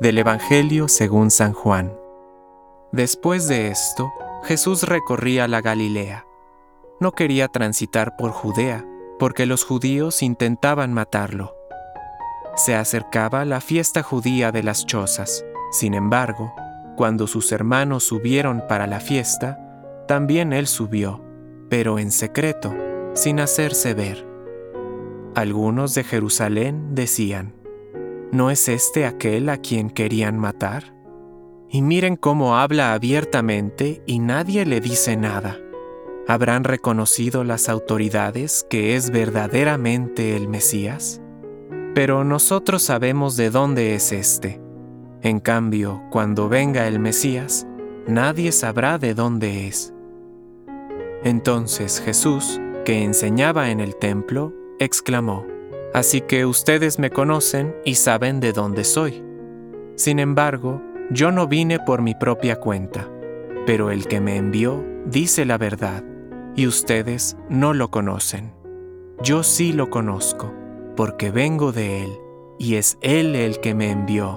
Del Evangelio según San Juan. Después de esto, Jesús recorría la Galilea. No quería transitar por Judea, porque los judíos intentaban matarlo. Se acercaba la fiesta judía de las chozas. Sin embargo, cuando sus hermanos subieron para la fiesta, también él subió, pero en secreto, sin hacerse ver. Algunos de Jerusalén decían, ¿no es este aquel a quien querían matar? Y miren cómo habla abiertamente y nadie le dice nada. ¿Habrán reconocido las autoridades que es verdaderamente el Mesías? Pero nosotros sabemos de dónde es este. En cambio, cuando venga el Mesías, nadie sabrá de dónde es. Entonces Jesús, que enseñaba en el templo, exclamó, Así que ustedes me conocen y saben de dónde soy. Sin embargo, yo no vine por mi propia cuenta, pero el que me envió dice la verdad, y ustedes no lo conocen. Yo sí lo conozco, porque vengo de él, y es él el que me envió.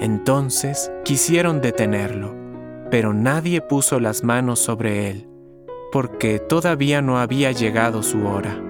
Entonces quisieron detenerlo, pero nadie puso las manos sobre él, porque todavía no había llegado su hora.